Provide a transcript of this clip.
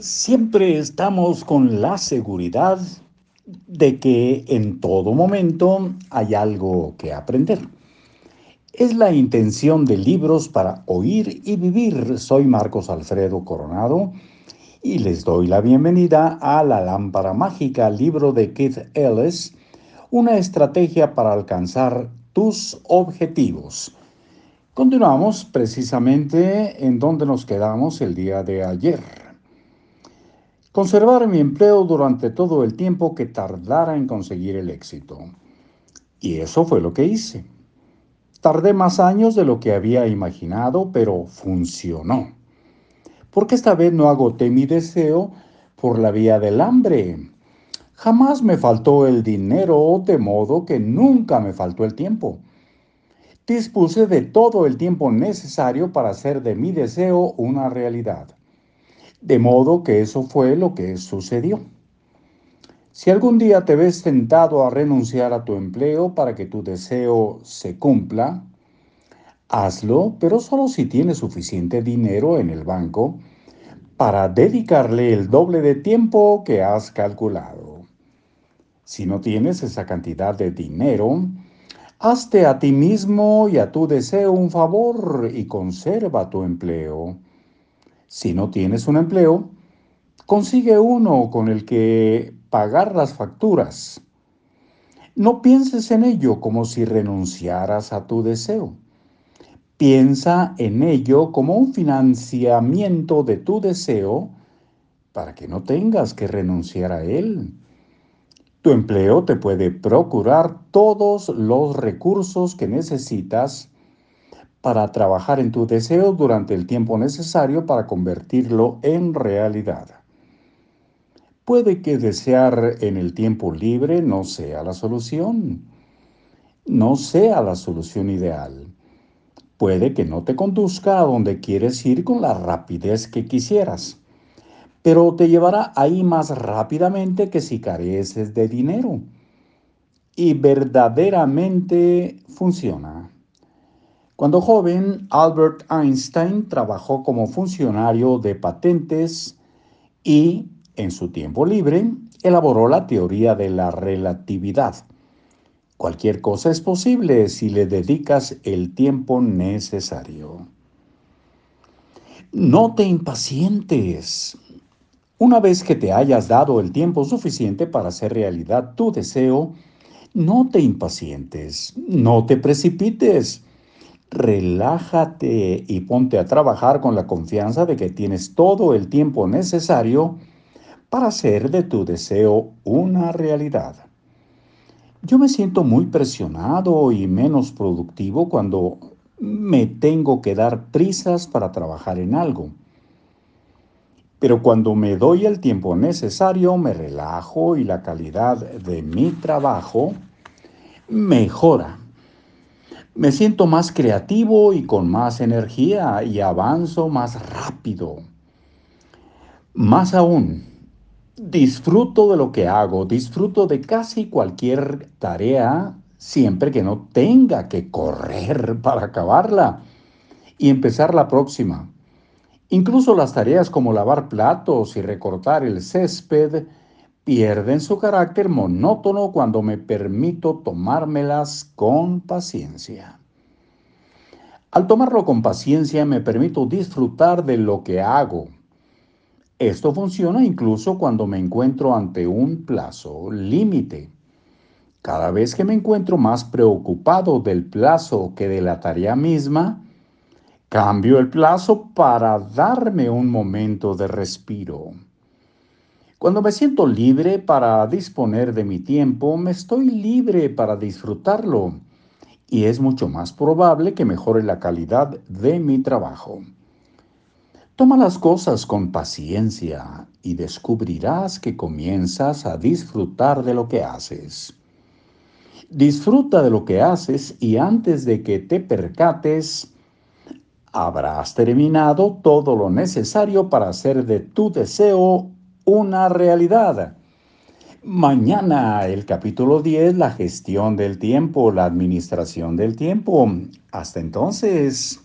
Siempre estamos con la seguridad de que en todo momento hay algo que aprender. Es la intención de Libros para Oír y Vivir. Soy Marcos Alfredo Coronado y les doy la bienvenida a La Lámpara Mágica, libro de Keith Ellis, una estrategia para alcanzar tus objetivos. Continuamos precisamente en donde nos quedamos el día de ayer. Conservar mi empleo durante todo el tiempo que tardara en conseguir el éxito. Y eso fue lo que hice. Tardé más años de lo que había imaginado, pero funcionó. Porque esta vez no agoté mi deseo por la vía del hambre. Jamás me faltó el dinero, de modo que nunca me faltó el tiempo. Dispuse de todo el tiempo necesario para hacer de mi deseo una realidad. De modo que eso fue lo que sucedió. Si algún día te ves tentado a renunciar a tu empleo para que tu deseo se cumpla, hazlo, pero solo si tienes suficiente dinero en el banco para dedicarle el doble de tiempo que has calculado. Si no tienes esa cantidad de dinero, hazte a ti mismo y a tu deseo un favor y conserva tu empleo. Si no tienes un empleo, consigue uno con el que pagar las facturas. No pienses en ello como si renunciaras a tu deseo. Piensa en ello como un financiamiento de tu deseo para que no tengas que renunciar a él. Tu empleo te puede procurar todos los recursos que necesitas para trabajar en tu deseo durante el tiempo necesario para convertirlo en realidad. Puede que desear en el tiempo libre no sea la solución, no sea la solución ideal. Puede que no te conduzca a donde quieres ir con la rapidez que quisieras, pero te llevará ahí más rápidamente que si careces de dinero. Y verdaderamente funciona. Cuando joven, Albert Einstein trabajó como funcionario de patentes y, en su tiempo libre, elaboró la teoría de la relatividad. Cualquier cosa es posible si le dedicas el tiempo necesario. No te impacientes. Una vez que te hayas dado el tiempo suficiente para hacer realidad tu deseo, no te impacientes, no te precipites relájate y ponte a trabajar con la confianza de que tienes todo el tiempo necesario para hacer de tu deseo una realidad. Yo me siento muy presionado y menos productivo cuando me tengo que dar prisas para trabajar en algo. Pero cuando me doy el tiempo necesario, me relajo y la calidad de mi trabajo mejora. Me siento más creativo y con más energía y avanzo más rápido. Más aún, disfruto de lo que hago, disfruto de casi cualquier tarea siempre que no tenga que correr para acabarla y empezar la próxima. Incluso las tareas como lavar platos y recortar el césped pierden su carácter monótono cuando me permito tomármelas con paciencia. Al tomarlo con paciencia me permito disfrutar de lo que hago. Esto funciona incluso cuando me encuentro ante un plazo límite. Cada vez que me encuentro más preocupado del plazo que de la tarea misma, cambio el plazo para darme un momento de respiro. Cuando me siento libre para disponer de mi tiempo, me estoy libre para disfrutarlo y es mucho más probable que mejore la calidad de mi trabajo. Toma las cosas con paciencia y descubrirás que comienzas a disfrutar de lo que haces. Disfruta de lo que haces y antes de que te percates, habrás terminado todo lo necesario para hacer de tu deseo una realidad. Mañana el capítulo 10, la gestión del tiempo, la administración del tiempo. Hasta entonces.